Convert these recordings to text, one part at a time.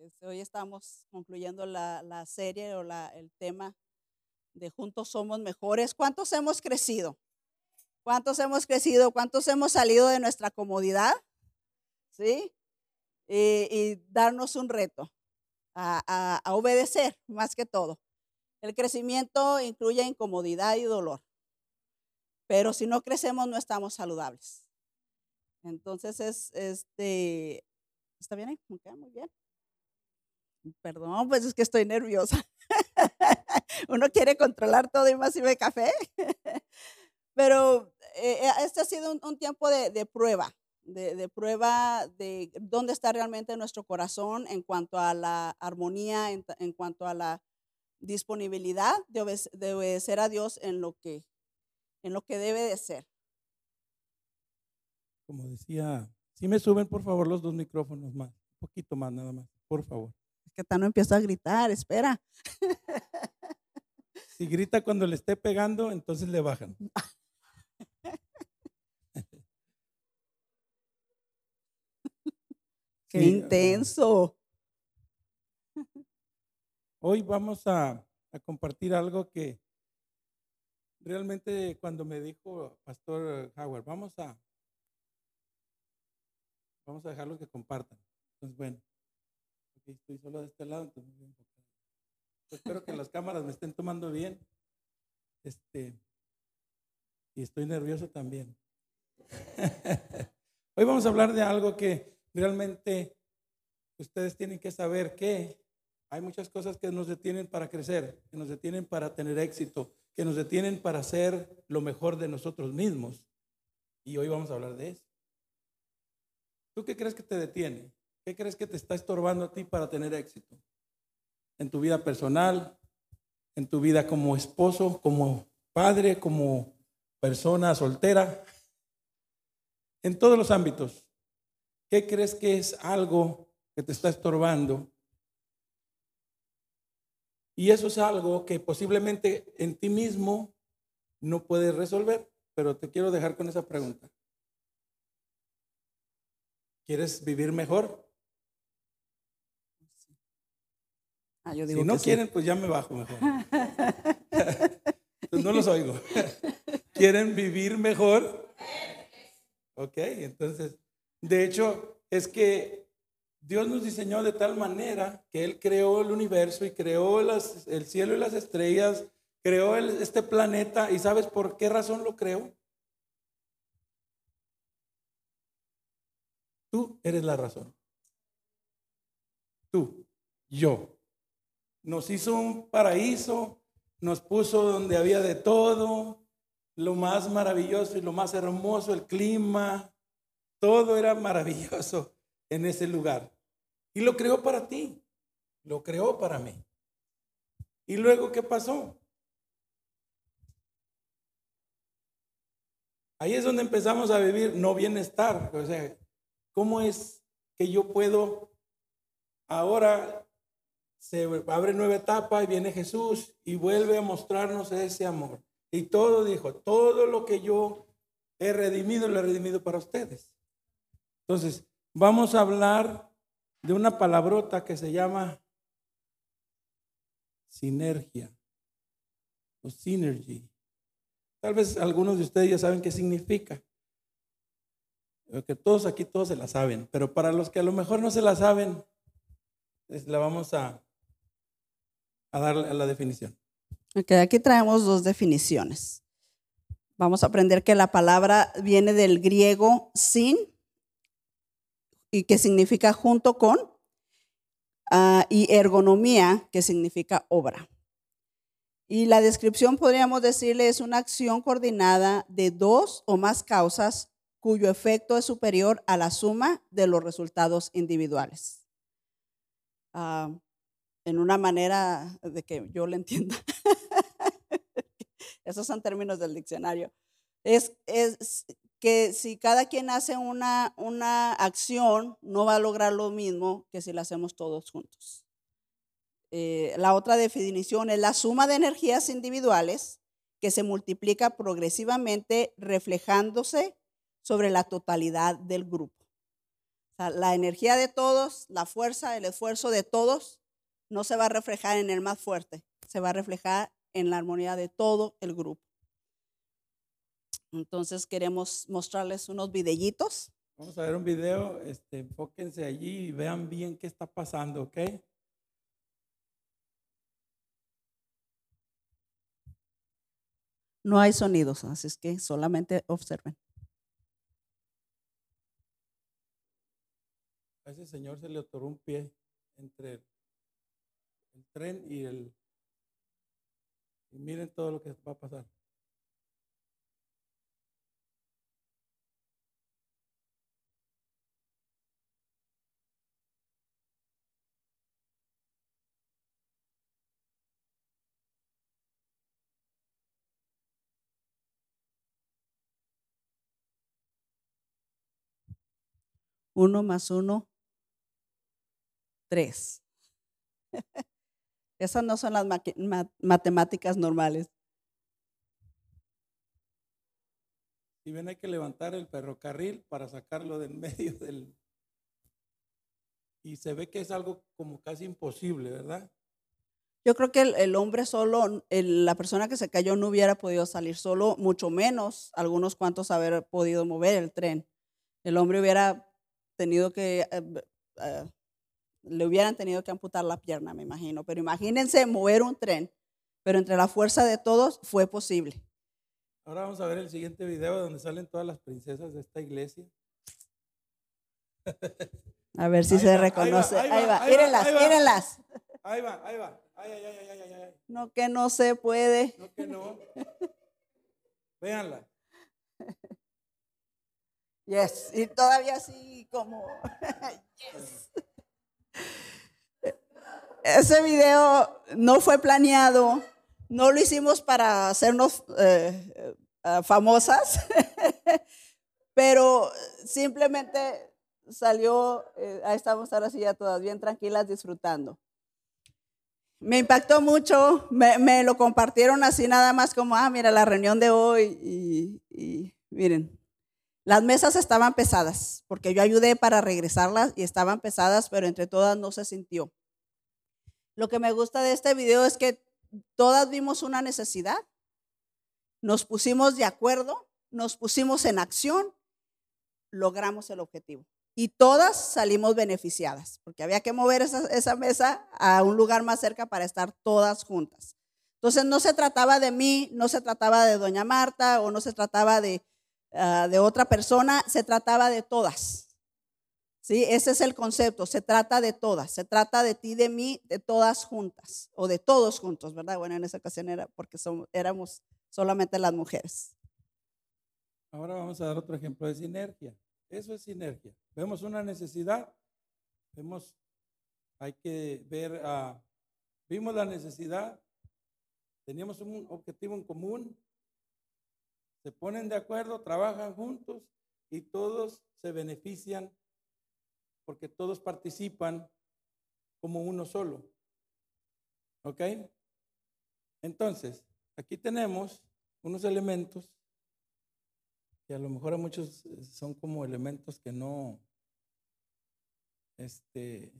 Este, hoy estamos concluyendo la, la serie o la, el tema de Juntos Somos Mejores. ¿Cuántos hemos crecido? ¿Cuántos hemos crecido? ¿Cuántos hemos salido de nuestra comodidad? ¿Sí? Y, y darnos un reto a, a, a obedecer más que todo. El crecimiento incluye incomodidad y dolor. Pero si no crecemos, no estamos saludables. Entonces, es, este, ¿está bien? ahí? Ok, Muy bien. Perdón, pues es que estoy nerviosa. Uno quiere controlar todo y más si ve café. Pero eh, eh, este ha sido un, tiempo de, prueba, de, prueba de dónde está realmente nuestro corazón en cuanto a la armonía, en, cuanto a la disponibilidad de obedecer a Dios en lo que en lo que debe de ser. Como decía, si me suben por favor los dos micrófonos más, un poquito más nada más, por favor. Es que Tano empieza a gritar, espera. Si grita cuando le esté pegando, entonces le bajan. Qué Sí, intenso. Hoy vamos a, a compartir algo que realmente cuando me dijo Pastor Howard, vamos a vamos a dejarlo que compartan. Entonces, bueno, estoy solo de este lado, entonces espero que las cámaras me estén tomando bien. Este, y estoy nervioso también. Hoy vamos a hablar de algo que realmente ustedes tienen que saber que hay muchas cosas que nos detienen para crecer, que nos detienen para tener éxito, que nos detienen para hacer lo mejor de nosotros mismos. Y hoy vamos a hablar de eso. ¿Tú qué crees que te detiene? ¿Qué crees que te está estorbando a ti para tener éxito? En tu vida personal, en tu vida como esposo, como padre, como persona soltera, en todos los ámbitos. ¿Qué crees que es algo que te está estorbando y eso es algo que posiblemente en ti mismo no puedes resolver, pero te quiero dejar con esa pregunta. ¿Quieres vivir mejor? Ah, yo digo Si no que sí. quieren, pues ya me bajo mejor. Pues no los oigo. ¿Quieren vivir mejor? Ok, entonces, de hecho, es que Dios nos diseñó de tal manera que Él creó el universo y creó las- el cielo y las estrellas, creó el- este planeta. ¿Y sabes por qué razón lo creó? Tú eres la razón. Tú, yo. Nos hizo un paraíso, nos puso donde había de todo, lo más maravilloso y lo más hermoso, el clima, todo era maravilloso en ese lugar. Y lo creó para ti, lo creó para mí. ¿Y luego qué pasó? Ahí es donde empezamos a vivir no bienestar. O sea, ¿cómo es que yo puedo ahora se abre nueva etapa y viene Jesús y vuelve a mostrarnos ese amor? Y todo dijo, todo lo que yo he redimido, lo he redimido para ustedes. Entonces, vamos a hablar de una palabrota que se llama sinergia o synergy. Tal vez algunos de ustedes ya saben qué significa. Que todos aquí todos se la saben, pero para los que a lo mejor no se la saben, la vamos a, a dar la, definición. Aquí traemos dos definiciones. Vamos a aprender que la palabra viene del griego sin y que significa junto con ah, y ergonomía que significa obra. Y la descripción podríamos decirle es una acción coordinada de dos o más causas cuyo efecto es superior a la suma de los resultados individuales. Ah, en una manera de que yo lo entienda. Esos son términos del diccionario. Es, es que si cada quien hace una, una acción, no va a lograr lo mismo que si la hacemos todos juntos. Eh, la otra definición es la suma de energías individuales que se multiplica progresivamente reflejándose sobre la totalidad del grupo. O sea, la energía de todos, la fuerza, el esfuerzo de todos, no se va a reflejar en el más fuerte, se va a reflejar en la armonía de todo el grupo. Entonces queremos mostrarles unos videillitos. Vamos a ver un video, este, enfóquense allí y vean bien qué está pasando, ¿ok? No hay sonidos, así es que solamente observen. A ese señor se le otorgó un pie entre el, tren y el... Miren todo lo que va a pasar. Uno más uno, tres. Esas no son las ma- matemáticas normales. Y ven, hay que levantar el ferrocarril para sacarlo del medio del... Y se ve que es algo como casi imposible, ¿verdad? Yo creo que el, el hombre solo, el- la persona que se cayó no hubiera podido salir solo, mucho menos algunos cuantos haber podido mover el tren. El hombre hubiera tenido que, eh, eh, le hubieran tenido que amputar la pierna, me imagino. Pero imagínense mover un tren, pero entre la fuerza de todos fue posible. Ahora vamos a ver el siguiente video donde salen todas las princesas de esta iglesia. A ver si Ahí se va, ahí va, reconoce. ahí va, ahí va, mírenlas, ahí va. mírenlas. Ahí va, ahí va. Ay, ay, ay, ay, ay, ay, ay. No que no se puede. No que no. Véanla. Yes, y todavía así como, yes. Ese video no fue planeado, no lo hicimos para hacernos eh, eh, famosas, pero simplemente salió, eh, ahí estamos ahora sí ya todas bien tranquilas disfrutando. Me impactó mucho, me, lo compartieron así nada más como, ah, mira la reunión de hoy y miren, las mesas estaban pesadas, porque yo ayudé para regresarlas y estaban pesadas, pero entre todas no se sintió. Lo que me gusta de este video es que todas vimos una necesidad, nos pusimos de acuerdo, nos pusimos en acción, logramos el objetivo. Y todas salimos beneficiadas, porque había que mover esa, esa mesa a un lugar más cerca para estar todas juntas. Entonces no se trataba de mí, no se trataba de doña Marta o no se trataba de, uh, de otra persona, se trataba de todas. ¿Sí? Ese es el concepto, se trata de todas, se trata de ti, de mí, de todas juntas, o de todos juntos, ¿verdad? Bueno, en esa ocasión era porque somos, éramos solamente las mujeres. Ahora vamos a dar otro ejemplo de sinergia. Eso es sinergia. Vemos una necesidad, vemos, hay que ver, uh, vimos la necesidad, teníamos un objetivo en común, se ponen de acuerdo, trabajan juntos y todos se benefician porque todos participan como uno solo. ¿Ok? Entonces, aquí tenemos unos elementos que a lo mejor a muchos son como elementos que no, este,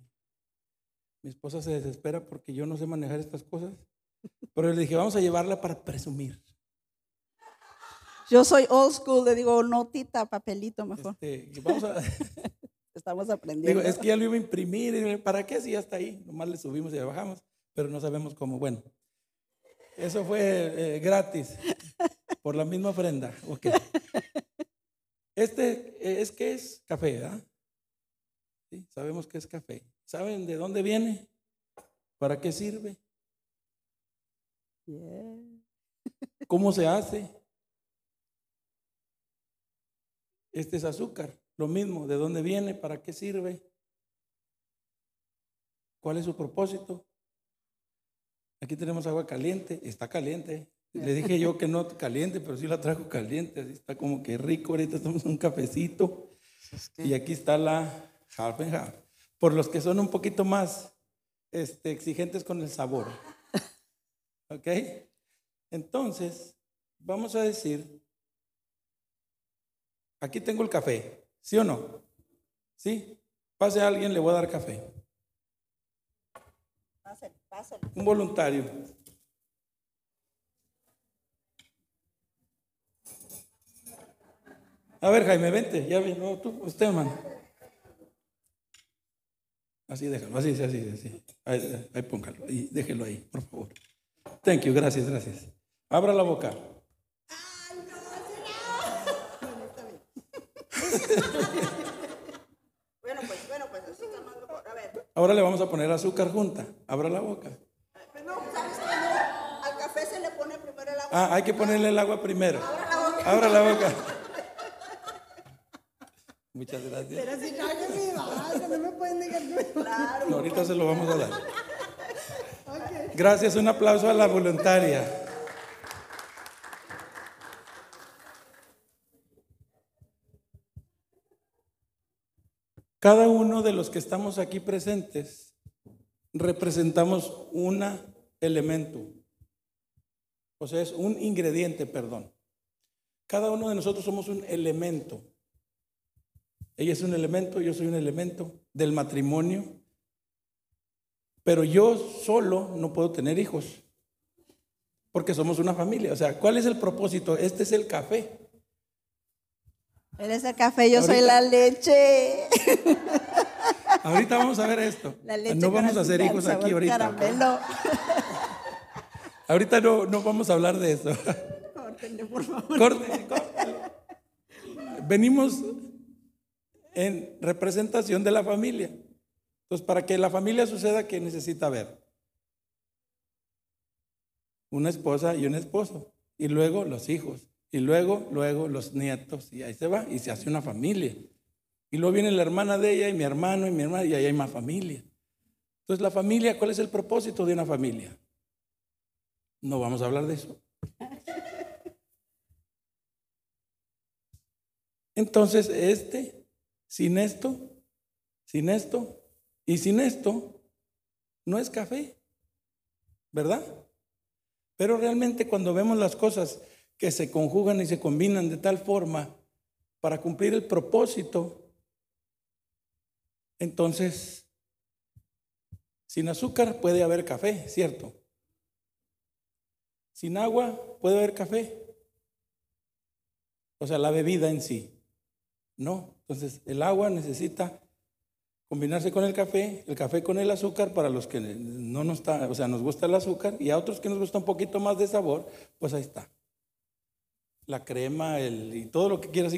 mi esposa se desespera porque yo no sé manejar estas cosas, pero le dije, vamos a llevarla para presumir. Yo soy old school, le digo notita, papelito mejor. Este, vamos a, Estamos aprendiendo. Digo, es que ya lo iba a imprimir, ¿para qué si ya está ahí? Nomás le subimos y le bajamos, pero no sabemos cómo. Bueno, eso fue eh, gratis, por la misma ofrenda. Ok. Este eh, es que es café, ¿verdad? Sí, sabemos que es café. ¿Saben de dónde viene? ¿Para qué sirve? ¿Cómo se hace? Este es azúcar. Lo mismo, ¿de dónde viene? ¿Para qué sirve? ¿Cuál es su propósito? Aquí tenemos agua caliente, está caliente. Le dije yo que no caliente, pero sí la trajo caliente, así está como que rico. Ahorita estamos un cafecito. Y aquí está la half and half. Por los que son un poquito más este, exigentes con el sabor. ¿Ok? Entonces, vamos a decir, aquí tengo el café. ¿Sí o no? ¿Sí? Pase a alguien, le voy a dar café. Pásale, pásale. Un voluntario. A ver, Jaime, vente. Ya vino tú, usted, hermano. Así déjalo, así, así, así. Ahí, ahí póngalo, y déjelo ahí, por favor. Thank you, gracias, gracias. Abra la boca. Bueno, pues, bueno, pues así está más mejor. A ver. Ahora le vamos a poner azúcar junta. Abra la boca. No, ¿sabes qué? No, al café se le pone primero el agua. Ah, hay que ponerle el agua primero. Abra la boca. Muchas gracias. Pero si no hago mi vaso, no me pueden dejar Claro. No, ahorita se lo vamos a dar. Gracias, un aplauso a la voluntaria. Cada uno de los que estamos aquí presentes representamos un elemento, o sea, es un ingrediente, perdón. Cada uno de nosotros somos un elemento. Ella es un elemento, yo soy un elemento del matrimonio, pero yo solo no puedo tener hijos, porque somos una familia. O sea, ¿cuál es el propósito? Este es el café. Él es el café, yo soy la leche. Ahorita vamos a ver esto. La leche No vamos a hacer hijos aquí ahorita. Caramelo. Ahorita no, no vamos a hablar de eso. Córtenle, por favor. Venimos en representación de la familia. Entonces, para que la familia suceda, ¿qué necesita ver? Una esposa y un esposo. Y luego los hijos. Y luego, luego los nietos. Y ahí se va. Y se hace una familia. Y luego viene la hermana de ella y mi hermano y mi hermana. Y ahí hay más familia. Entonces, la familia, ¿cuál es el propósito de una familia? No vamos a hablar de eso. Entonces, este, sin esto, sin esto y sin esto, no es café, ¿verdad? Pero realmente cuando vemos las cosas que se conjugan y se combinan de tal forma para cumplir el propósito, entonces, sin azúcar puede haber café, ¿cierto? Sin agua puede haber café. O sea, la bebida en sí. No. Entonces, el agua necesita combinarse con el café, el café con el azúcar para los que no nos o sea, nos gusta el azúcar y a otros que nos gusta un poquito más de sabor, pues ahí está. La crema, el, y todo lo que quieras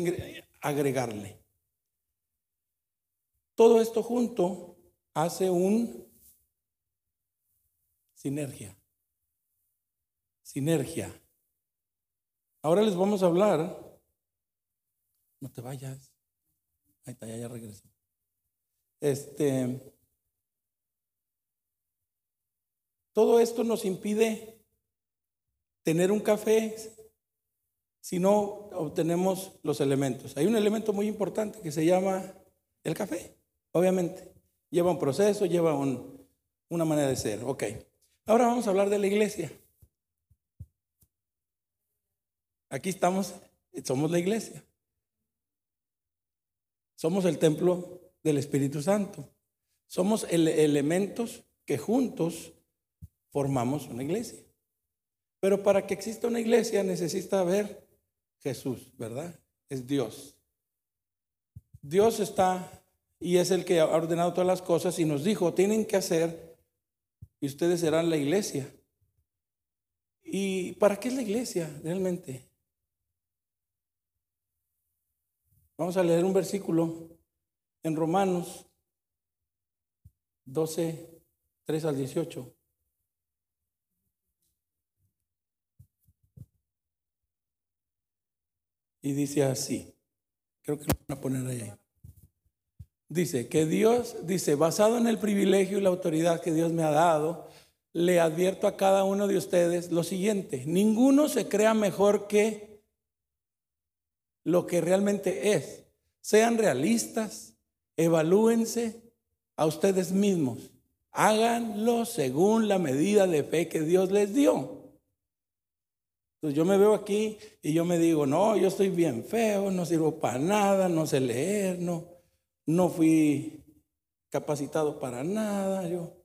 agregarle. Todo esto junto hace un sinergia. Sinergia. Ahora les vamos a hablar. No te vayas. Ahí está, ya, ya. Este. Todo esto nos impide tener un café si no obtenemos los elementos. Hay un elemento muy importante que se llama el café, obviamente. Lleva un proceso, lleva un- una manera de ser. Ok. Ahora vamos a hablar de la iglesia. Aquí estamos, somos la iglesia. Somos el templo del Espíritu Santo. Somos el- elementos que juntos formamos una iglesia. Pero para que exista una iglesia necesita haber Jesús, ¿verdad? Es Dios. Dios está y es el que ha ordenado todas las cosas y nos dijo, tienen que hacer y ustedes serán la iglesia. ¿Y para qué es la iglesia realmente? Vamos a leer un versículo en Romanos 12, 3 al 18. Y dice así, creo que lo van a poner ahí. Dice que Dios, dice, basado en el privilegio y la autoridad que Dios me ha dado, le advierto a cada uno de ustedes lo siguiente, ninguno se crea mejor que lo que realmente es. Sean realistas, evalúense a ustedes mismos, háganlo según la medida de fe que Dios les dio. Entonces yo me veo aquí y yo me digo, no, yo estoy bien feo, no sirvo para nada, no sé leer, no, no fui capacitado para nada, yo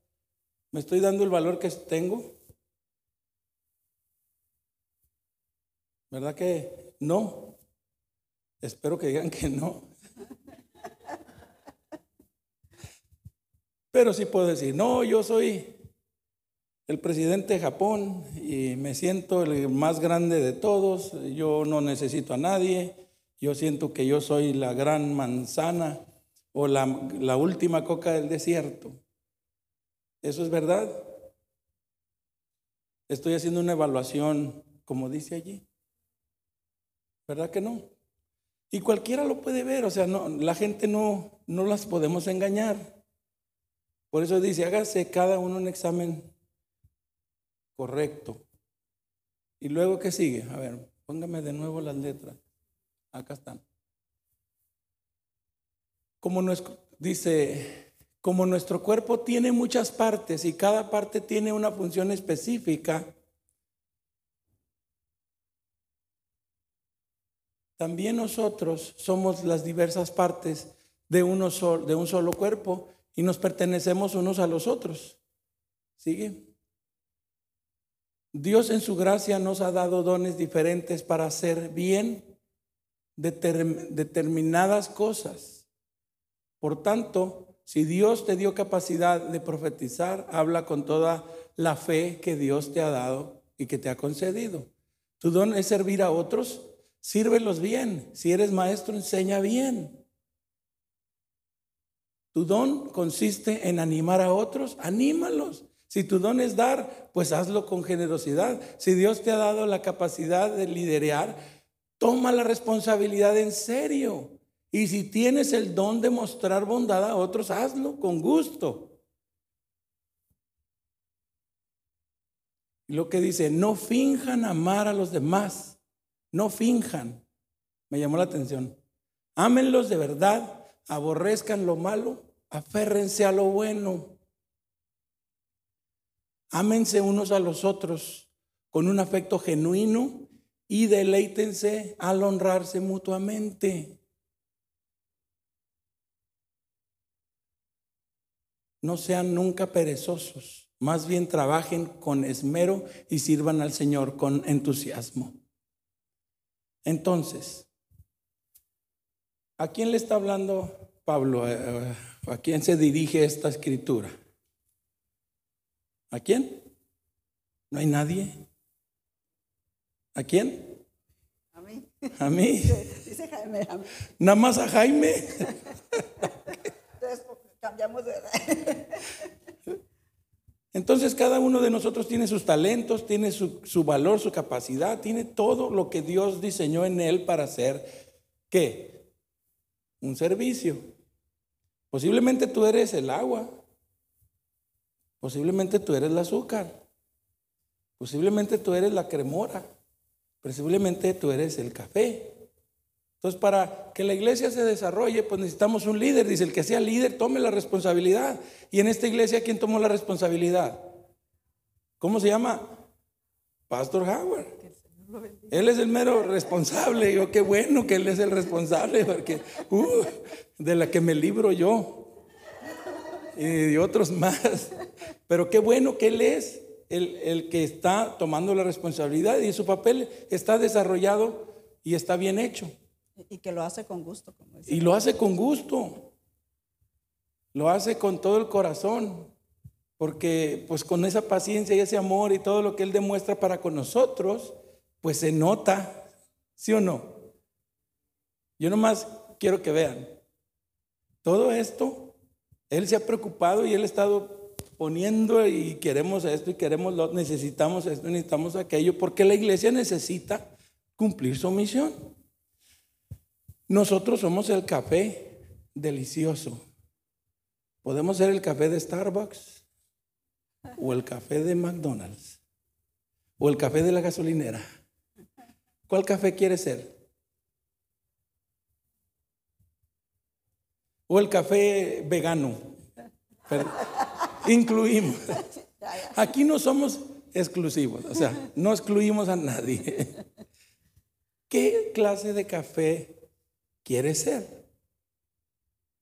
me estoy dando el valor que tengo. ¿Verdad que no? Espero que digan que no. Pero sí puedo decir, no, yo soy el presidente de Japón y me siento el más grande de todos, yo no necesito a nadie, yo siento que yo soy la gran manzana o la, la última coca del desierto. ¿Eso es verdad? Estoy haciendo una evaluación, como dice allí. ¿Verdad que no? Y cualquiera lo puede ver, o sea, no, la gente no, no las podemos engañar. Por eso dice, hágase cada uno un examen correcto. Y luego, ¿qué sigue? A ver, póngame de nuevo las letras. Acá están. Como nuestro, dice, como nuestro cuerpo tiene muchas partes y cada parte tiene una función específica, también nosotros somos las diversas partes de, uno de un solo cuerpo y nos pertenecemos unos a los otros. ¿Sigue? Dios en su gracia nos ha dado dones diferentes para hacer bien determinadas cosas. Por tanto, si Dios te dio capacidad de profetizar, habla con toda la fe que Dios te ha dado y que te ha concedido. Tu don es servir a otros, sírvelos bien. Si eres maestro, enseña bien. Tu don consiste en animar a otros, anímalos. Si tu don es dar, pues hazlo con generosidad. Si Dios te ha dado la capacidad de liderar, toma la responsabilidad en serio. Y si tienes el don de mostrar bondad a otros, hazlo con gusto. Lo que dice, no finjan amar a los demás, no finjan. Me llamó la atención. Ámenlos de verdad, aborrezcan lo malo, aférrense a lo bueno. Ámense unos a los otros con un afecto genuino y deleítense al honrarse mutuamente. No sean nunca perezosos, más bien trabajen con esmero y sirvan al Señor con entusiasmo. Entonces, ¿a quién le está hablando Pablo? ¿A quién se dirige esta escritura? ¿A quién? ¿No hay nadie? ¿A quién? A mí. ¿A mí? Dice Jaime, a mí. ¿Nada más a Jaime? Entonces cambiamos de Entonces cada uno de nosotros tiene sus talentos, tiene su, su, valor, su capacidad, tiene todo lo que Dios diseñó en él para hacer, ¿qué? Un servicio. Posiblemente tú eres el agua, Posiblemente tú eres el azúcar. Posiblemente tú eres la cremora. Posiblemente tú eres el café. Entonces, para que la iglesia se desarrolle, pues necesitamos un líder. Dice, el que sea líder, tome la responsabilidad. Y en esta iglesia, ¿quién tomó la responsabilidad? ¿Cómo se llama? Pastor Howard. Él es el mero responsable. Yo, qué bueno que él es el responsable, porque uh, de la que me libro yo y de otros más. Pero qué bueno que Él es el, que está tomando la responsabilidad y su papel está desarrollado y está bien hecho. Y que lo hace con gusto. Como y lo hace con gusto. Lo hace con todo el corazón. Porque pues con esa paciencia y ese amor y todo lo que Él demuestra para con nosotros, pues se nota, ¿sí o no? Yo nomás quiero que vean, todo esto él se ha preocupado y él ha estado poniendo y queremos esto y queremos lo, necesitamos esto, necesitamos aquello, porque la iglesia necesita cumplir su misión. Nosotros somos el café delicioso. Podemos ser el café de Starbucks o el café de McDonald's o el café de la gasolinera. ¿Cuál café quiere ser? O el café vegano. incluimos. Aquí no somos exclusivos, o sea, no excluimos a nadie. ¿Qué clase de café quiere ser?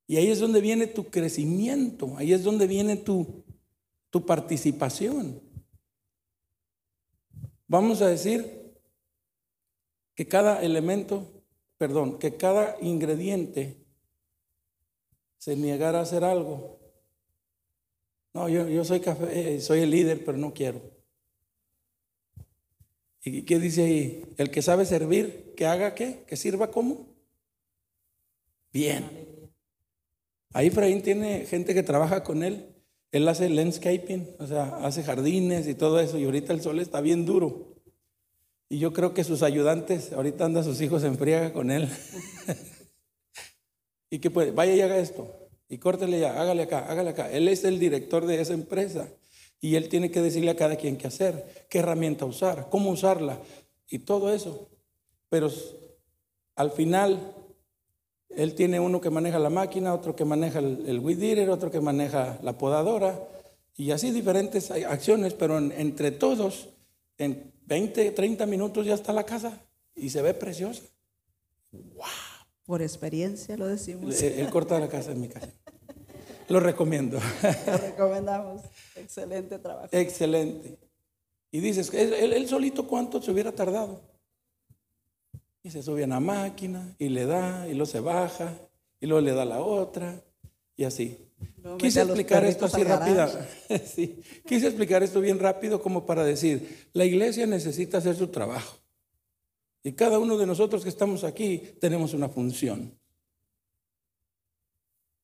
Y ahí es donde viene tu crecimiento, ahí es donde viene tu, tu participación. Vamos a decir que cada elemento, perdón, que cada ingrediente se negara a hacer algo. No, yo, yo soy café, eh, soy el líder, pero no quiero. ¿Y qué dice ahí? El que sabe servir, que haga qué? Que sirva como? Bien. Ahí Efraín tiene gente que trabaja con él. Él hace landscaping, o sea, hace jardines y todo eso. Y ahorita el sol está bien duro. Y yo creo que sus ayudantes, ahorita anda sus hijos en friega con él. y que puede, vaya y haga esto. Y córtele ya, hágale acá, hágale acá. Él es el director de esa empresa. Y él tiene que decirle a cada quien qué hacer, qué herramienta usar, cómo usarla y todo eso. Pero al final, él tiene uno que maneja la máquina, otro que maneja el, el otro que maneja la podadora y así diferentes acciones, pero entre todos, en 20, 30 minutos ya está la casa y se ve preciosa. ¡Wow! Por experiencia lo decimos. Él, él corta la casa en mi casa. Lo recomiendo. Lo recomendamos. Excelente trabajo. Excelente. Y dices, él, él- solito cuánto se hubiera tardado. Y se sube a una máquina y le da, y luego se baja, y luego le da la otra, y así. Quise explicar esto así rápido. Sí. Quise explicar esto bien rápido como para decir, la iglesia necesita hacer su trabajo. Y cada uno de nosotros que estamos aquí tenemos una función.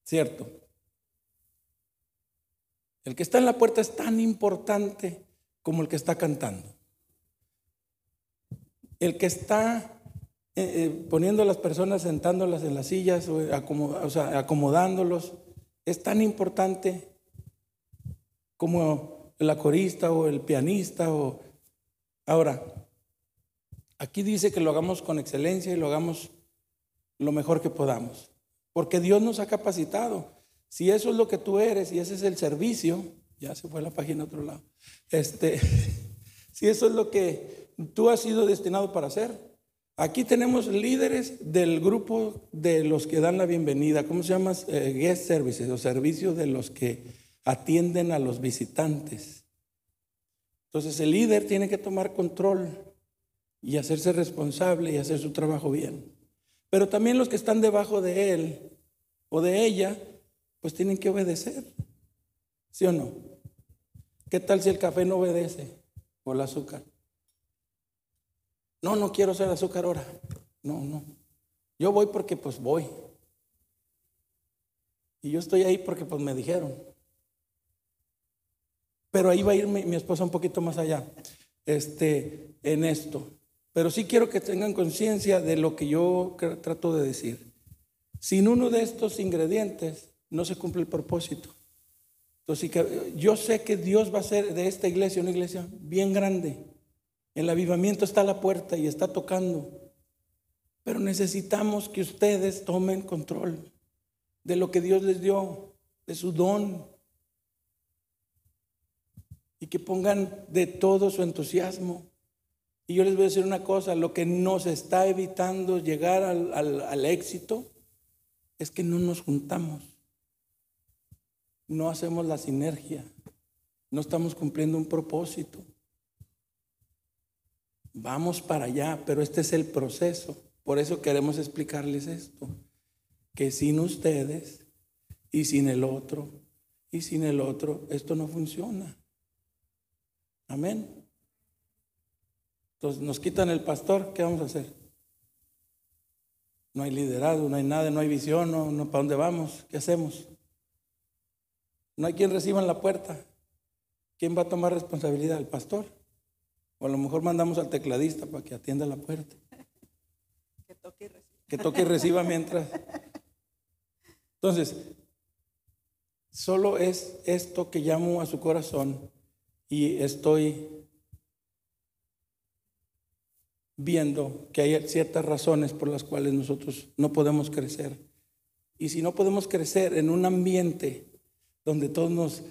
¿Cierto? El que está en la puerta es tan importante como el que está cantando. El que está eh, eh, poniendo a las personas, sentándolas en las sillas, o, acomo- o sea, acomodándolos, es tan importante como la corista o el pianista. O... Ahora, aquí dice que lo hagamos con excelencia y lo hagamos lo mejor que podamos, porque Dios nos ha capacitado. Si eso es lo que tú eres y ese es el servicio, ya se fue la página a otro lado. Este, si eso es lo que tú has sido destinado para hacer, aquí tenemos líderes del grupo de los que dan la bienvenida, ¿cómo se llama? Eh, guest services o servicios de los que atienden a los visitantes. Entonces el líder tiene que tomar control y hacerse responsable y hacer su trabajo bien. Pero también los que están debajo de él o de ella, pues tienen que obedecer. ¿Sí o no? ¿Qué tal si el café no obedece o el azúcar? No, no quiero hacer azúcar ahora. No, no. Yo voy porque pues voy. Y yo estoy ahí porque pues me dijeron. Pero ahí va a ir mi, mi esposa un poquito más allá este, en esto. Pero sí quiero que tengan conciencia de lo que yo trato de decir. Sin uno de estos ingredientes no se cumple el propósito. Yo sé que Dios va a hacer de esta iglesia una iglesia bien grande. El avivamiento está a la puerta y está tocando. Pero necesitamos que ustedes tomen control de lo que Dios les dio, de su don. Y que pongan de todo su entusiasmo. Y yo les voy a decir una cosa, lo que nos está evitando llegar al, éxito es que no nos juntamos, no hacemos la sinergia, no estamos cumpliendo un propósito. Vamos para allá, pero este es el proceso. Por eso queremos explicarles esto, que sin ustedes y sin el otro y sin el otro, esto no funciona. Amén. Entonces nos quitan el pastor, ¿qué vamos a hacer? No hay liderazgo, no hay nada, no hay visión, no, no para dónde vamos, ¿qué hacemos? No hay quien reciba en la puerta. ¿Quién va a tomar responsabilidad? ¿El pastor? O a lo mejor mandamos al tecladista para que atienda la puerta, Que toque y reciba. que toque y reciba mientras. Entonces, solo es esto que llamo a su corazón y estoy viendo que hay ciertas razones por las cuales nosotros no podemos crecer. Y si no podemos crecer en un ambiente donde todos nos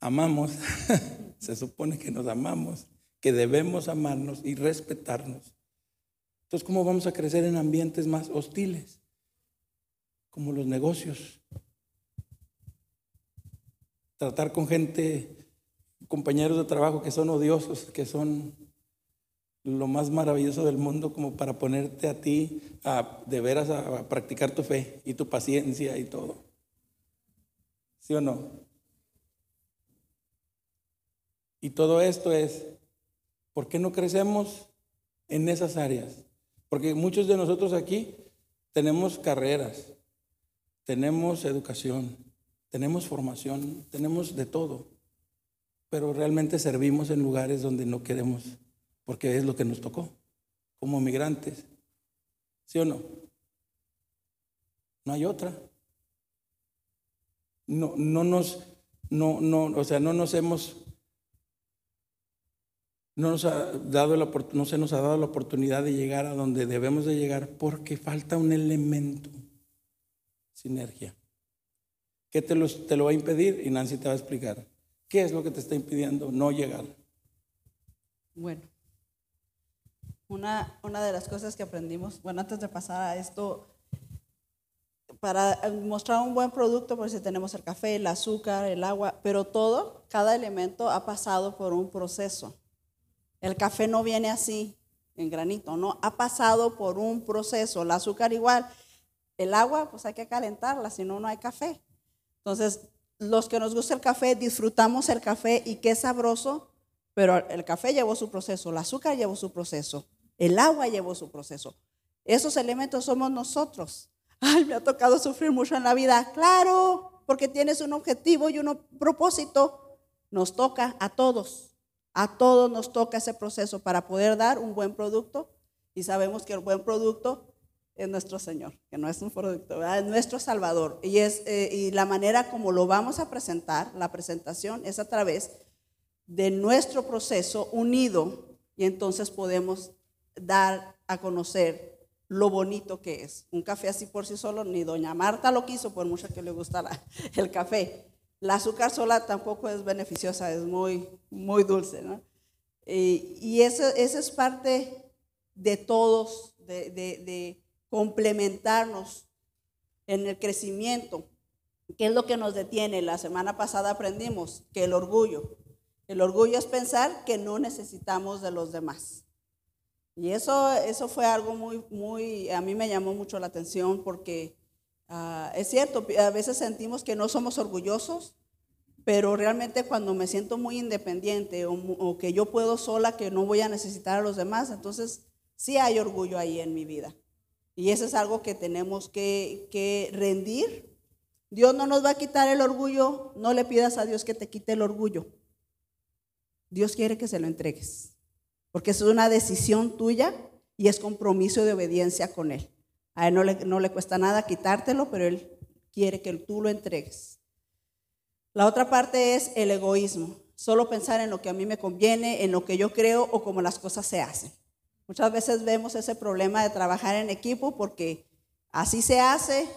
amamos, se supone que nos amamos, que debemos amarnos y respetarnos. Entonces, ¿cómo vamos a crecer en ambientes más hostiles? como los negocios. Tratar con gente, compañeros de trabajo que son odiosos, que son lo más maravilloso del mundo como para ponerte a ti a, de veras a, a practicar tu fe y tu paciencia y todo. ¿Sí o no? Y todo esto es, ¿por qué no crecemos en esas áreas? Porque muchos de nosotros aquí tenemos carreras, tenemos educación, tenemos formación, tenemos de todo, pero realmente servimos en lugares donde no queremos, porque es lo que nos tocó, como migrantes. ¿Sí o no? No hay otra. No, no nos, no, no, o sea, no nos hemos no, nos ha dado la, no se nos ha dado la oportunidad de llegar a donde debemos de llegar porque falta un elemento, sinergia. ¿Qué te, te lo va a impedir? Y Nancy te va a explicar. ¿Qué es lo que te está impidiendo no llegar? Bueno, una, una de las cosas que aprendimos, bueno, antes de pasar a esto, para mostrar un buen producto, por si tenemos el café, el azúcar, el agua, pero todo, cada elemento ha pasado por un proceso. El café no viene así, en granito, no, ha pasado por un proceso. El azúcar igual, el agua, pues hay que calentarla, si no, no hay café. Entonces, los que nos gusta el café, disfrutamos el café y qué sabroso, pero el café llevó su proceso, el azúcar llevó su proceso, el agua llevó su proceso. Esos elementos somos nosotros. Ay, me ha tocado sufrir mucho en la vida. Claro, porque tienes un objetivo y un propósito. Nos toca a todos. A todos nos toca ese proceso para poder dar un buen producto y sabemos que el buen producto es nuestro Señor, que no es un producto, es nuestro Salvador. Y, es, eh, y la manera como lo vamos a presentar, la presentación, es a través de nuestro proceso unido y entonces podemos dar a conocer lo bonito que es. Un café así por sí solo, ni doña Marta lo quiso, por mucho que le gustara el café. La azúcar sola tampoco es beneficiosa, es muy, muy dulce, ¿no? Y, eso, es parte de todos, de, de, complementarnos en el crecimiento. ¿Qué es lo que nos detiene? La semana pasada aprendimos que el orgullo. El orgullo es pensar que no necesitamos de los demás. Y eso, eso fue algo muy, muy, a mí me llamó mucho la atención porque Ah, es cierto, a veces sentimos que no somos orgullosos, pero realmente cuando me siento muy independiente o, que yo puedo sola, que no voy a necesitar a los demás, entonces sí hay orgullo ahí en mi vida. Y eso es algo que tenemos que, que rendir. Dios no nos va a quitar el orgullo, no le pidas a Dios que te quite el orgullo. Dios quiere que se lo entregues, porque es una decisión tuya y es compromiso de obediencia con Él. A él no le, cuesta nada quitártelo, pero él quiere que tú lo entregues. La otra parte es el egoísmo. Solo pensar en lo que a mí me conviene, en lo que yo creo o cómo las cosas se hacen. Muchas veces vemos ese problema de trabajar en equipo porque así se hace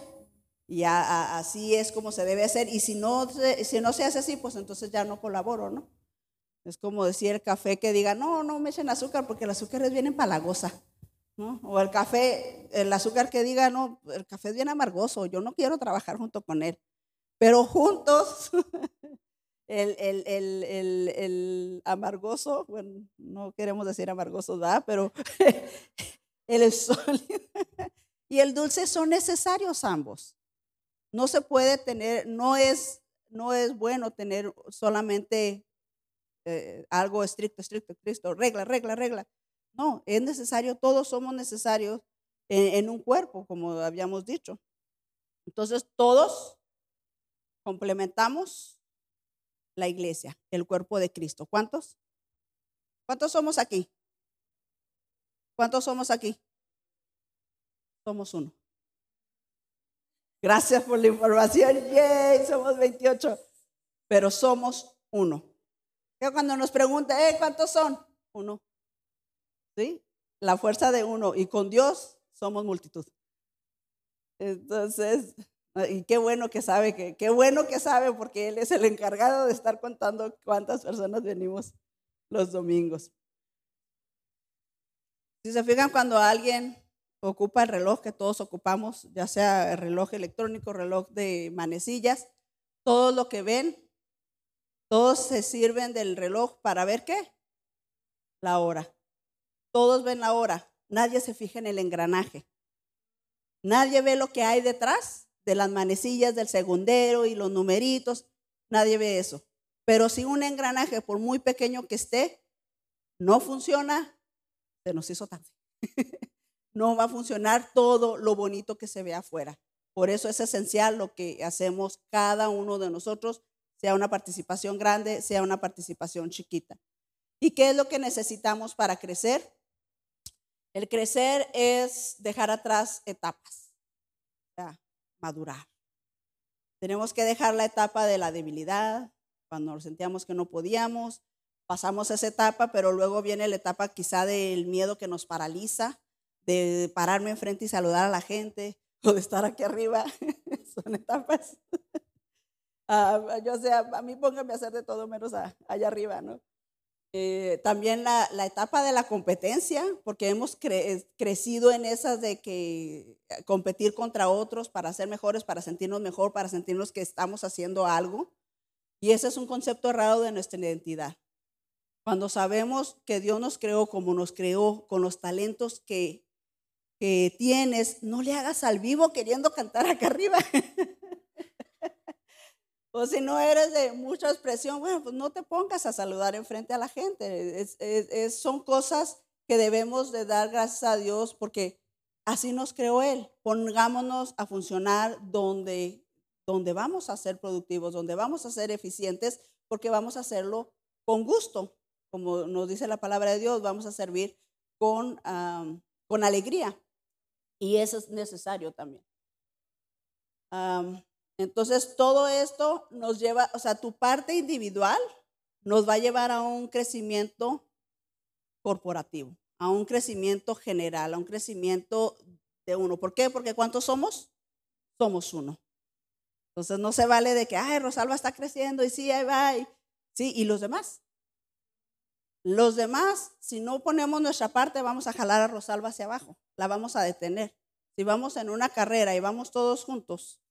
y así es como se debe hacer. Y si no, si no se hace así, pues entonces ya no colaboro, ¿no? Es como decir el café que diga, no, no me echen azúcar porque el azúcar es bien empalagosa. O el café, el azúcar que diga, no, el café es bien amargoso, yo no quiero trabajar junto con él. Pero juntos, el, el, amargoso, bueno, no queremos decir amargoso, ¿verdad? Pero el sólido y el dulce son necesarios ambos. No se puede tener, no es, no es bueno tener solamente eh, algo estricto, estricto, estricto, regla, regla, regla. No, es necesario, todos somos necesarios en, un cuerpo, como habíamos dicho. Entonces, todos complementamos la iglesia, el cuerpo de Cristo. ¿Cuántos? ¿Cuántos somos aquí? ¿Cuántos somos aquí? Somos uno. Gracias por la información. Yay, somos 28. Pero somos uno. Cuando nos pregunta, eh, ¿cuántos son? Uno. ¿sí? La fuerza de uno y con Dios somos multitud. Entonces, y qué bueno que sabe, que, qué bueno que sabe porque Él es el encargado de estar contando cuántas personas venimos los domingos. Si se fijan cuando alguien ocupa el reloj que todos ocupamos, ya sea el reloj electrónico, reloj de manecillas, todo lo que ven, todos se sirven del reloj para ver qué? La hora. Todos ven la hora, nadie se fija en el engranaje. Nadie ve lo que hay detrás de las manecillas del segundero y los numeritos, nadie ve eso. Pero si un engranaje, por muy pequeño que esté, no funciona, se nos hizo tarde. no va a funcionar todo lo bonito que se ve afuera. Por eso es esencial lo que hacemos cada uno de nosotros, sea una participación grande, sea una participación chiquita. ¿Y qué es lo que necesitamos para crecer? El crecer es dejar atrás etapas, o sea, madurar. Tenemos que dejar la etapa de la debilidad, cuando nos sentíamos que no podíamos, pasamos esa etapa, pero luego viene la etapa quizá del miedo que nos paraliza, de pararme enfrente y saludar a la gente, o de estar aquí arriba. Son etapas. Ah, yo sé, a mí póngame a hacer de todo menos allá arriba, ¿no? Eh, también la, etapa de la competencia, porque hemos crecido en esas de que eh, competir contra otros para ser mejores, para sentirnos mejor, para sentirnos que estamos haciendo algo. Y ese es un concepto errado de nuestra identidad. Cuando sabemos que Dios nos creó como nos creó, con los talentos que que tienes, no le hagas al vivo queriendo cantar acá arriba. o si no eres de mucha expresión, bueno, pues no te pongas a saludar enfrente a la gente. son cosas que debemos de dar gracias a Dios porque así nos creó Él. Pongámonos a funcionar donde, donde vamos a ser productivos, donde vamos a ser eficientes, porque vamos a hacerlo con gusto. Como nos dice la palabra de Dios, vamos a servir con, con alegría. Y eso es necesario también. Entonces, todo esto nos lleva, o sea, tu parte individual nos va a llevar a un crecimiento corporativo, a un crecimiento general, a un crecimiento de uno. ¿Por qué? Porque ¿cuántos somos? Somos uno. Entonces no se vale de que, ay, Rosalba está creciendo y sí, ahí va. sí, y los demás. Los demás, si no ponemos nuestra parte, vamos a jalar a Rosalba hacia abajo, la vamos a detener. Si vamos en una carrera y vamos todos juntos,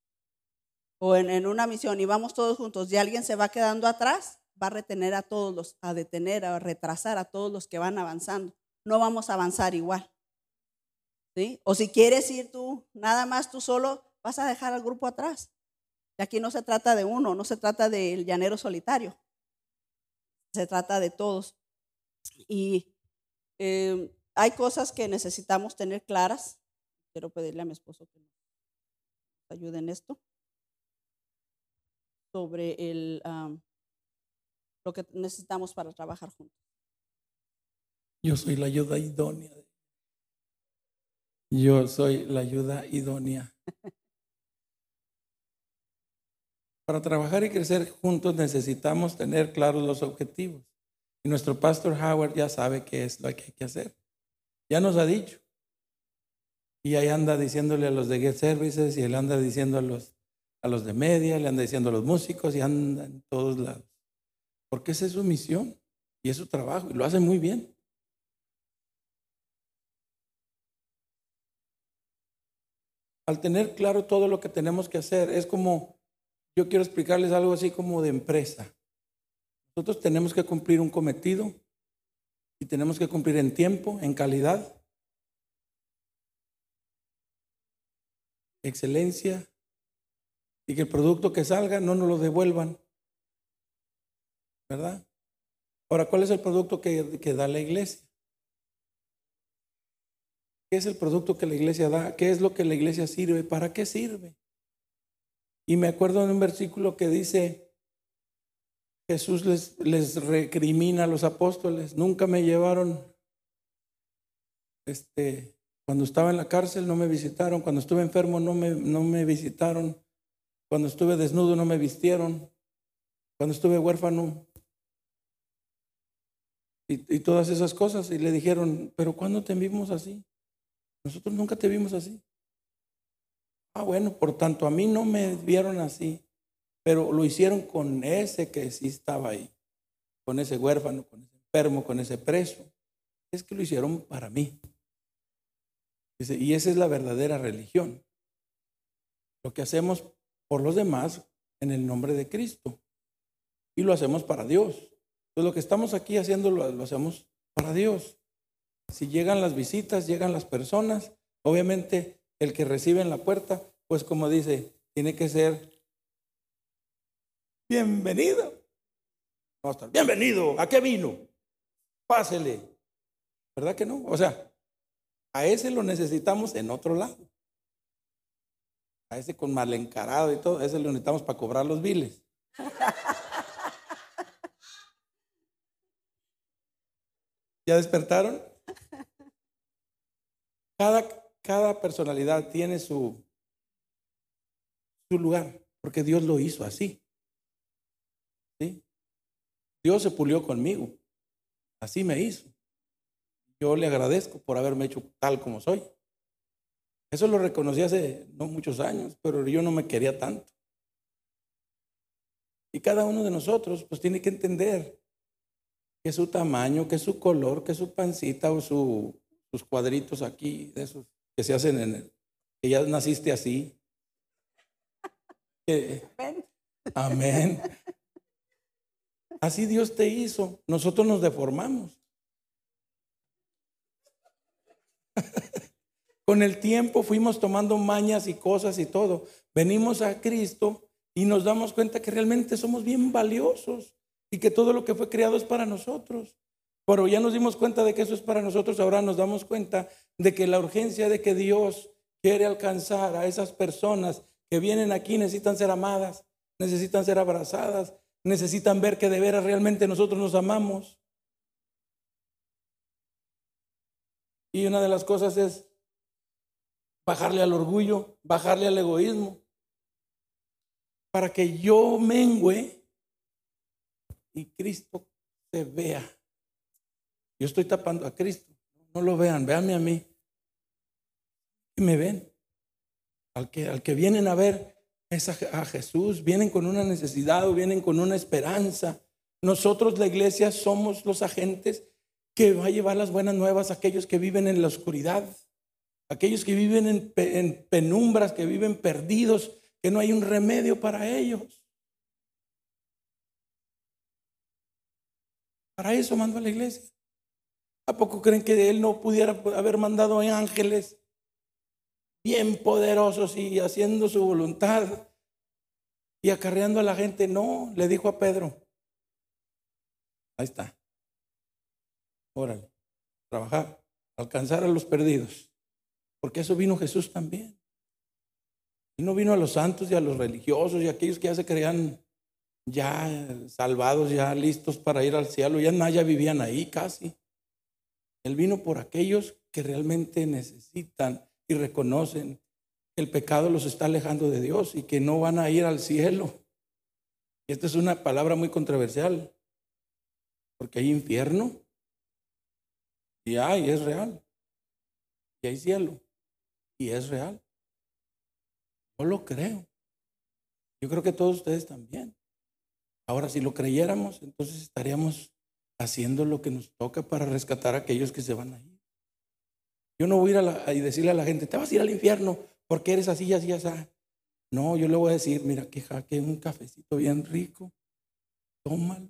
o en, una misión y vamos todos juntos y alguien se va quedando atrás, va a retener a todos los, a detener, a retrasar a todos los que van avanzando. No vamos a avanzar igual. ¿Sí? O si quieres ir tú, nada más tú solo, vas a dejar al grupo atrás. Y aquí no se trata de uno, no se trata del llanero solitario. Se trata de todos. Y em, hay cosas que necesitamos tener claras. Quiero pedirle a mi esposo que nos ayude en esto. Sobre el, lo que necesitamos para trabajar juntos. Yo soy la ayuda idónea. Yo soy la ayuda idónea. Para trabajar y crecer juntos necesitamos tener claros los objetivos. Y nuestro pastor Howard ya sabe qué es lo que hay que hacer. Ya nos ha dicho. Y ahí anda diciéndole a los de Get Services y él anda diciendo a los, a los de media, le anda diciendo a los músicos y anda en todos lados. Porque esa es su misión y es su trabajo y lo hace muy bien. Al tener claro todo lo que tenemos que hacer, es como, yo quiero explicarles algo así como de empresa. Nosotros tenemos que cumplir un cometido y tenemos que cumplir en tiempo, en calidad, excelencia y que el producto que salga no nos lo devuelvan. ¿Verdad? Ahora, ¿cuál es el producto que, da la iglesia? ¿Qué es el producto que la iglesia da? ¿Qué es lo que la iglesia sirve? ¿Para qué sirve? Y me acuerdo de un versículo que dice, Jesús les, les recrimina a los apóstoles, nunca me llevaron, este, cuando estaba en la cárcel no me visitaron, cuando estuve enfermo no me, no me visitaron, cuando estuve desnudo no me vistieron, cuando estuve huérfano y, todas esas cosas. Y le dijeron, pero ¿cuándo te vimos así? Nosotros nunca te vimos así. Ah, bueno, por tanto, a mí no me vieron así. Pero lo hicieron con ese que sí estaba ahí, con ese huérfano, con ese enfermo, con ese preso. Es que lo hicieron para mí. Y esa es la verdadera religión. Lo que hacemos por los demás en el nombre de Cristo. Y lo hacemos para Dios. Entonces lo que estamos aquí haciendo lo, lo hacemos para Dios. Si llegan las visitas, llegan las personas, obviamente el que recibe en la puerta, pues como dice, tiene que ser bienvenido. bienvenido, ¿a qué vino? Pásele. ¿Verdad que no? O sea, a ese lo necesitamos en otro lado. A ese con mal encarado y todo, a ese lo necesitamos para cobrar los biles. ¿Ya despertaron? Cada, cada personalidad tiene su, su lugar, porque Dios lo hizo así. ¿Sí? Dios se pulió conmigo. Así me hizo. Yo le agradezco por haberme hecho tal como soy. Eso lo reconocí hace no muchos años, pero yo no me quería tanto. Y cada uno de nosotros pues tiene que entender que su tamaño, que su color, que su pancita o su, sus cuadritos aquí, de esos que se hacen en el, que ya naciste así. amén. Así Dios te hizo. Nosotros nos deformamos. Con el tiempo fuimos tomando mañas y cosas y todo. Venimos a Cristo y nos damos cuenta que realmente somos bien valiosos y que todo lo que fue creado es para nosotros. Pero ya nos dimos cuenta de que eso es para nosotros, ahora nos damos cuenta de que la urgencia de que Dios quiere alcanzar a esas personas que vienen aquí necesitan ser amadas, necesitan ser abrazadas, necesitan ver que de veras realmente nosotros nos amamos. Y una de las cosas es bajarle al orgullo, bajarle al egoísmo, para que yo mengüe y Cristo se vea. Yo estoy tapando a Cristo, no lo vean, véanme a mí. Y me ven. Al que, al que vienen a ver es a Jesús, vienen con una necesidad o vienen con una esperanza. Nosotros, la iglesia, somos los agentes que va a llevar las buenas nuevas a aquellos que viven en la oscuridad, aquellos que viven en, penumbras, que viven perdidos, que no hay un remedio para ellos. Para eso mandó a la iglesia. ¿A poco creen que él no pudiera haber mandado ángeles bien poderosos y haciendo su voluntad y acarreando a la gente? No, le dijo a Pedro. Ahí está. Órale, trabajar, alcanzar a los perdidos. Porque eso vino Jesús también. Y no vino a los santos y a los religiosos y a aquellos que ya se creían ya salvados, ya listos para ir al cielo. Ya ya vivían ahí casi. Él vino por aquellos que realmente necesitan y reconocen que el pecado los está alejando de Dios y que no van a ir al cielo. Y esta es una palabra muy controversial, porque hay infierno y hay, es real. Y hay cielo. Y es real. No lo creo. Yo creo que todos ustedes también. Ahora, si lo creyéramos, entonces estaríamos haciendo lo que nos toca para rescatar a aquellos que se van a ir. Yo no voy a ir a, decirle a la gente, te vas a ir al infierno porque eres así, así, así. No, yo le voy a decir, mira, que jaque un cafecito bien rico, tómalo.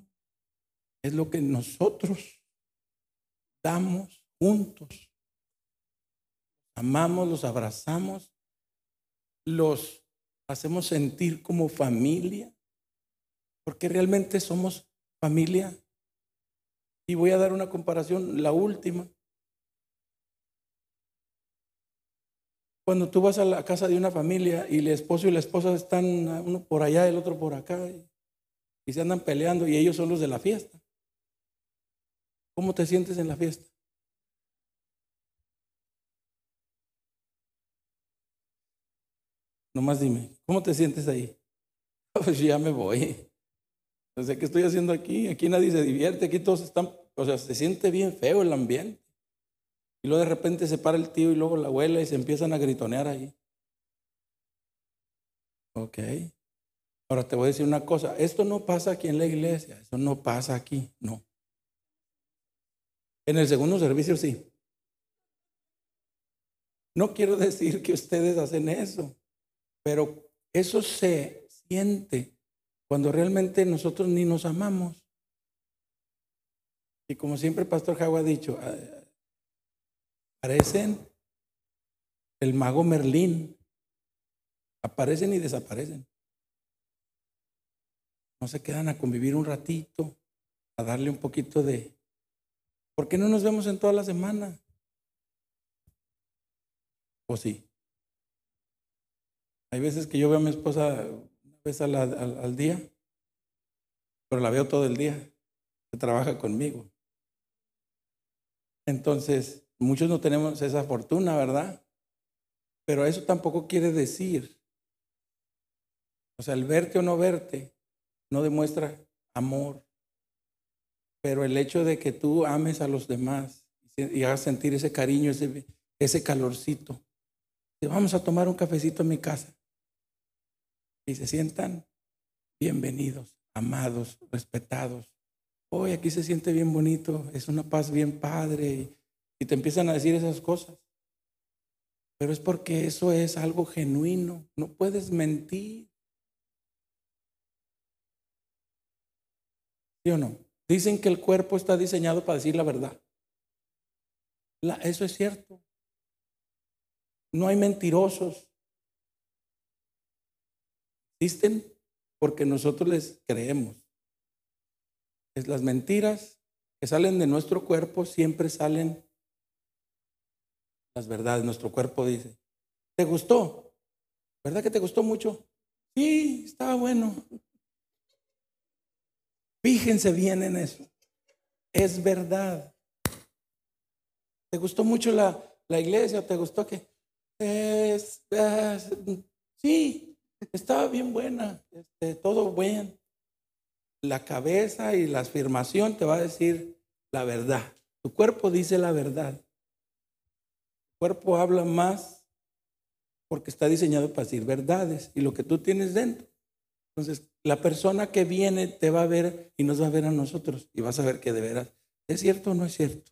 Es lo que nosotros damos juntos. Amamos, los abrazamos, los hacemos sentir como familia, porque realmente somos familia. Y voy a dar una comparación, la última. Cuando tú vas a la casa de una familia y el esposo y la esposa están uno por allá, el otro por acá, y se andan peleando y ellos son los de la fiesta. ¿Cómo te sientes en la fiesta? Nomás dime, ¿cómo te sientes ahí? Pues ya me voy. O sea, ¿qué estoy haciendo aquí? Aquí nadie se divierte, aquí todos están, o sea, se siente bien feo el ambiente. Y luego de repente se para el tío y luego la abuela y se empiezan a gritonear ahí. Ok. Ahora te voy a decir una cosa, esto no pasa aquí en la iglesia, eso no pasa aquí, no. En el segundo servicio sí. No quiero decir que ustedes hacen eso, pero eso se siente cuando realmente nosotros ni nos amamos. Y como siempre Pastor Jago ha dicho, ah, parecen el mago Merlín. Aparecen y desaparecen. No se quedan a convivir un ratito, a darle un poquito de... ¿Por qué no nos vemos en toda la semana? ¿O sí? Hay veces que yo veo a mi esposa una vez al, al, al día, pero la veo todo el día, que trabaja conmigo. Entonces, muchos no tenemos esa fortuna, ¿verdad? Pero eso tampoco quiere decir, o sea, el verte o no verte no demuestra amor, pero el hecho de que tú ames a los demás y hagas sentir ese cariño, ese, ese calorcito, vamos a tomar un cafecito en mi casa y se sientan bienvenidos, amados, respetados. Hoy aquí se siente bien bonito, es una paz bien padre y, te empiezan a decir esas cosas. Pero es porque eso es algo genuino. No puedes mentir. ¿Sí o no? Dicen que el cuerpo está diseñado para decir la verdad. Eso es cierto. No hay mentirosos. Existen porque nosotros les creemos. Es las mentiras que salen de nuestro cuerpo siempre salen las verdades. Nuestro cuerpo dice, ¿te gustó? ¿Verdad que te gustó mucho? Sí, estaba bueno. Fíjense bien en eso. Es verdad. ¿Te gustó mucho la, la iglesia te gustó que? Es, sí, estaba bien buena, este, todo bien. La cabeza y la afirmación te va a decir la verdad. Tu cuerpo dice la verdad cuerpo habla más porque está diseñado para decir verdades y lo que tú tienes dentro. Entonces, la persona que viene te va a ver y nos va a ver a nosotros y vas a ver que de veras es cierto o no es cierto.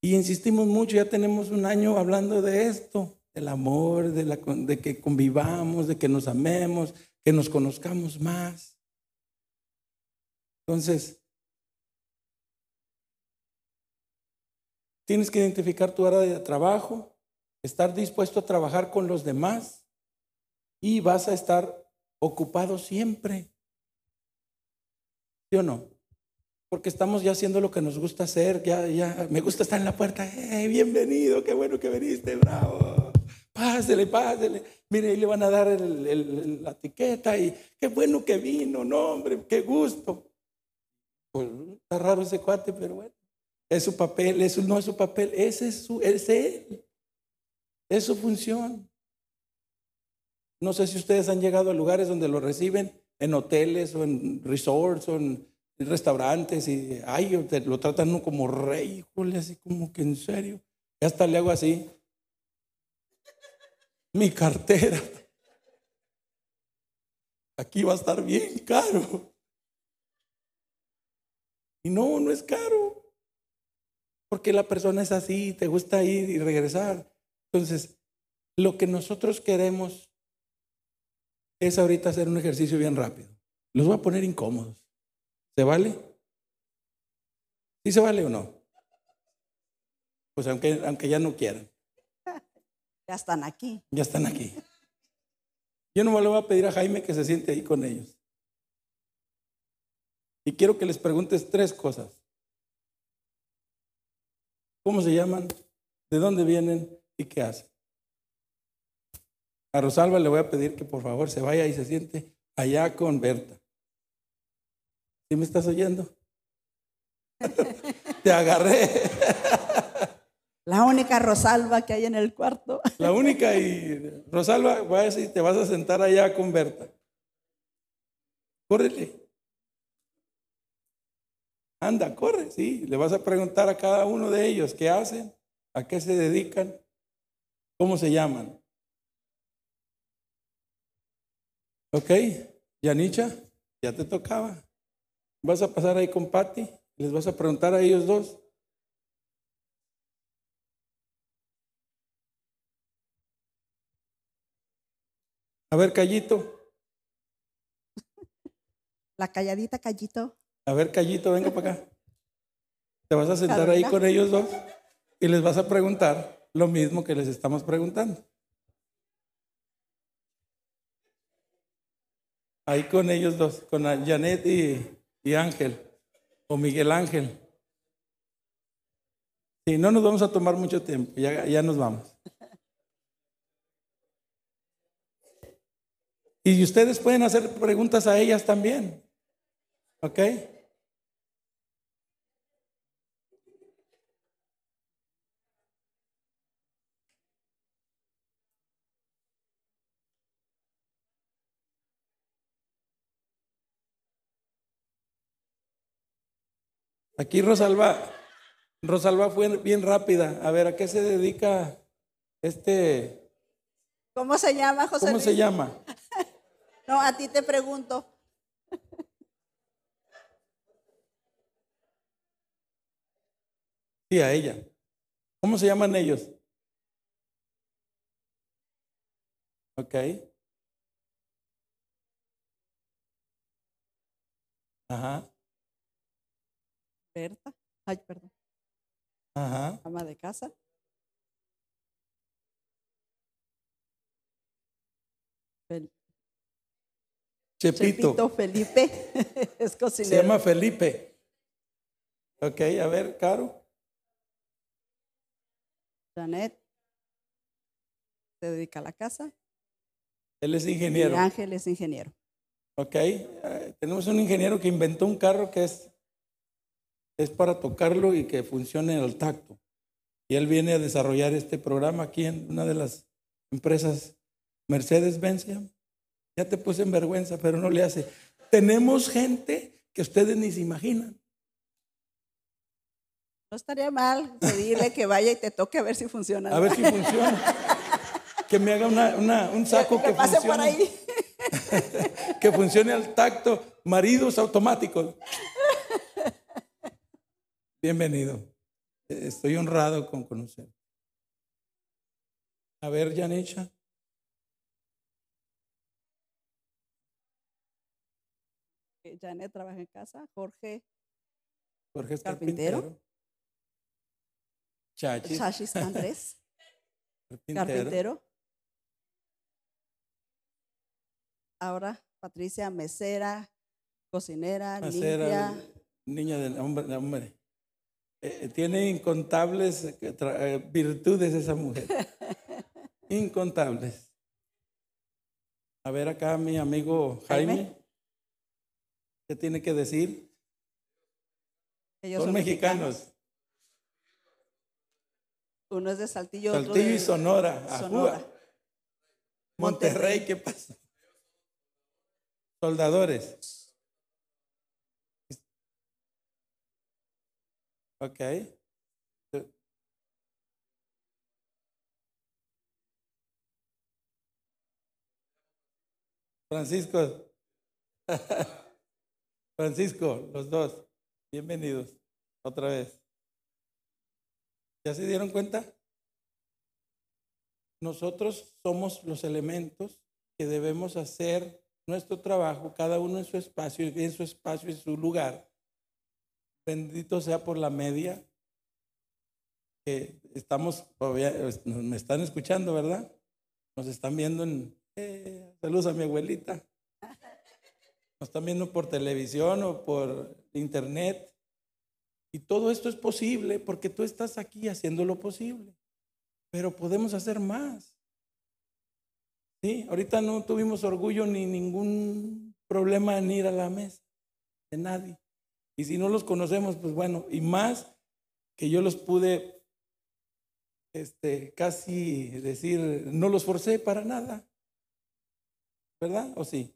Y insistimos mucho, ya tenemos un año hablando de esto, del amor, de, la, de que convivamos, de que nos amemos, que nos conozcamos más. Entonces, Tienes que identificar tu área de trabajo, estar dispuesto a trabajar con los demás y vas a estar ocupado siempre. ¿Sí o no? Porque estamos ya haciendo lo que nos gusta hacer, ya, ya, me gusta estar en la puerta, hey, bienvenido, qué bueno que viniste, bravo, pásele, pásele. Mire, ahí le van a dar la etiqueta y qué bueno que vino, no, hombre, qué gusto. Pues, está raro ese cuate, pero bueno. Es su papel, eso no es su papel, ese es, su, es él. Es su función. No sé si ustedes han llegado a lugares donde lo reciben, en hoteles o en resorts o en restaurantes y ay, lo tratan como rey, híjole, así como que en serio. Y hasta le hago así. Mi cartera. Aquí va a estar bien caro. Y no, no es caro. Porque la persona es así, te gusta ir y regresar. Entonces, lo que nosotros queremos es ahorita hacer un ejercicio bien rápido. Los voy a poner incómodos. ¿Se vale? ¿Sí se vale o no? Pues aunque, aunque ya no quieran. Ya están aquí. Ya están aquí. Yo no le voy a pedir a Jaime que se siente ahí con ellos. Y quiero que les preguntes tres cosas. ¿Cómo se llaman? ¿De dónde vienen? ¿Y qué hacen? A Rosalba le voy a pedir que por favor se vaya y se siente allá con Berta. ¿Sí me estás oyendo? Te agarré. La única Rosalba que hay en el cuarto. La única y Rosalba, voy a decir, te vas a sentar allá con Berta. Córrele. Anda, corre, sí. Le vas a preguntar a cada uno de ellos qué hacen, a qué se dedican, cómo se llaman. Ok, Yanicha, ya te tocaba. Vas a pasar ahí con Patty, les vas a preguntar a ellos dos. A ver, Callito. La calladita Callito. A ver, Callito, venga para acá. Te vas a sentar ahí con ellos dos y les vas a preguntar lo mismo que les estamos preguntando. Ahí con ellos dos, con Janet y, y Ángel, o Miguel Ángel. Sí, no nos vamos a tomar mucho tiempo, ya, ya nos vamos. Y ustedes pueden hacer preguntas a ellas también. ¿Ok? Aquí Rosalba, Rosalba fue bien rápida. A ver, ¿a qué se dedica este? ¿Cómo se llama, José ¿Cómo Luis? se llama? No, a ti te pregunto. Sí, a ella. ¿Cómo se llaman ellos? Ok. Ajá, Berta. Ay, perdón. ajá. Ama de casa. Chepito. Chepito Felipe. es Se cocinero. llama Felipe. Ok, a ver, Caro. Janet. Se dedica a la casa. Él es Y ingeniero. Ángel es ingeniero. Ok, eh, tenemos un ingeniero que inventó un carro que es, es para tocarlo y que funcione al tacto. Y él viene a desarrollar este programa aquí en una de las empresas Mercedes-Benz. Ya te puse en vergüenza, pero no le hace. Tenemos gente que ustedes ni se imaginan. No estaría mal pedirle que vaya y te toque a ver si funciona. A ver si funciona. Que me haga una- una- un saco que que pase por ahí. que funcione al tacto. Maridos automáticos. Bienvenido. Estoy honrado con conocer. A ver, Yanisha. Eh, Janet trabaja en casa. Jorge Jorge es Carpintero. carpintero. Chachis, Shashis Andrés. carpintero. carpintero. Ahora Patricia, mesera, cocinera, Macera, limpia. niña de hombre. de hombre. Eh, tiene incontables eh, eh, virtudes esa mujer. incontables. A ver acá mi amigo Jaime. Jaime. ¿Qué tiene que decir? Ellos Son mexicanos. Uno es de Saltillo, otro Saltillo de y Sonora. Ajúa. Sonora. Monterrey, ¿qué pasa? Soldadores. Ok. Francisco. Francisco, los dos. Bienvenidos otra vez. ¿Ya se dieron cuenta? Nosotros somos los elementos que debemos hacer nuestro trabajo, cada uno en su espacio, en su espacio, en su lugar. Bendito sea por la media. que estamos, todavía, me están escuchando, ¿verdad? Nos están viendo en... eh, saludos a mi abuelita. Nos están viendo por televisión o por internet. Y todo esto es posible porque tú estás aquí haciendo lo posible. Pero podemos hacer más. Sí, ahorita no tuvimos orgullo ni ningún problema en ir a la mesa de nadie. Y si no los conocemos, pues bueno, y más que yo los pude este, casi decir, no los forcé para nada. ¿Verdad? ¿O sí?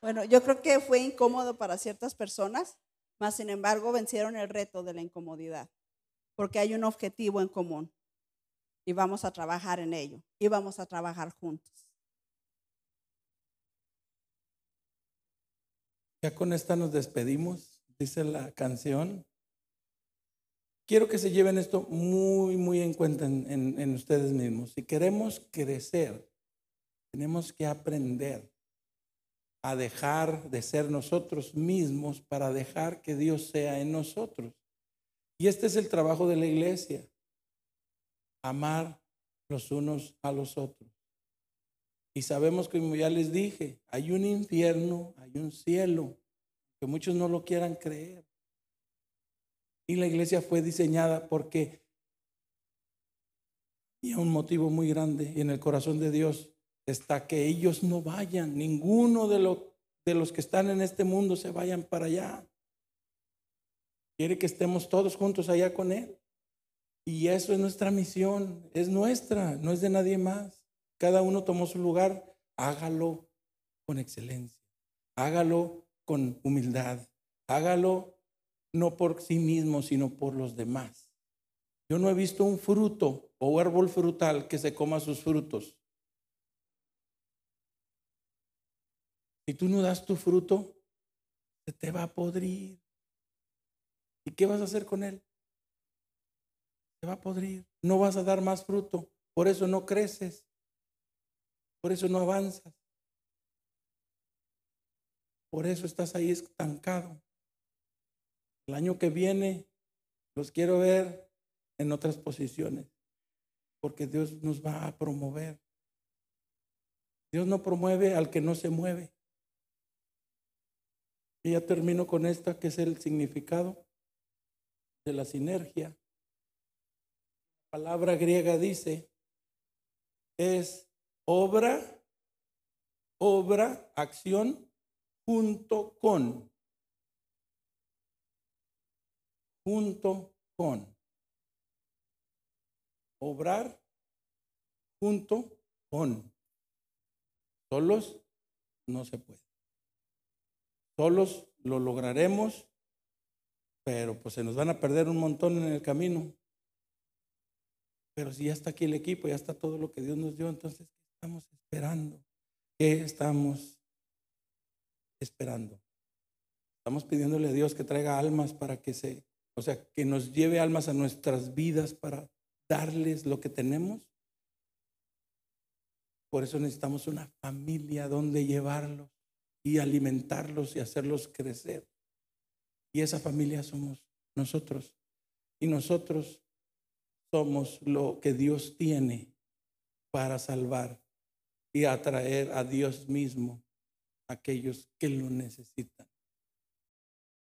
Bueno, yo creo que fue incómodo para ciertas personas, mas sin embargo vencieron el reto de la incomodidad, porque hay un objetivo en común y vamos a trabajar en ello y vamos a trabajar juntos. Ya con esta nos despedimos, dice la canción. quiero que se lleven esto muy, muy en cuenta en, en- ustedes mismos. Si queremos crecer, tenemos que aprender a dejar de ser nosotros mismos para dejar que Dios sea en nosotros. Y este es el trabajo de la iglesia, amar los unos a los otros. Y sabemos como ya les dije, hay un infierno, hay un cielo, que muchos no lo quieran creer. Y la iglesia fue diseñada porque y un motivo muy grande en el corazón de Dios está que ellos no vayan, ninguno de, lo- de los que están en este mundo se vayan para allá. Quiere que estemos todos juntos allá con Él. Y eso es nuestra misión, es nuestra, no es de nadie más. Cada uno tomó su lugar, hágalo con excelencia, hágalo con humildad, hágalo no por sí mismo, sino por los demás. Yo no he visto un fruto o árbol frutal que se coma sus frutos. Si tú no das tu fruto, se te va a podrir. ¿Y qué vas a hacer con él? Se va a podrir. No vas a dar más fruto. Por eso no creces. Por eso no avanzas. Por eso estás ahí estancado. El año que viene los quiero ver en otras posiciones, porque Dios nos va a promover. Dios no promueve al que no se mueve. Y ya termino con esta, que es el significado de la sinergia. La palabra griega dice, es obra, obra, acción, junto con. Junto con. Obrar junto con. Solos no se puede. Solos lo lograremos, pero pues se nos van a perder un montón en el camino. Pero si ya está aquí el equipo, ya está todo lo que Dios nos dio, entonces, ¿qué estamos esperando? ¿Qué estamos esperando? Estamos pidiéndole a Dios que traiga almas para que se, o sea, que nos lleve almas a nuestras vidas para darles lo que tenemos. Por eso necesitamos una familia donde llevarlos y alimentarlos y hacerlos crecer. Y esa familia somos nosotros. Y nosotros somos lo que Dios tiene para salvar y atraer a Dios mismo a aquellos que lo necesitan.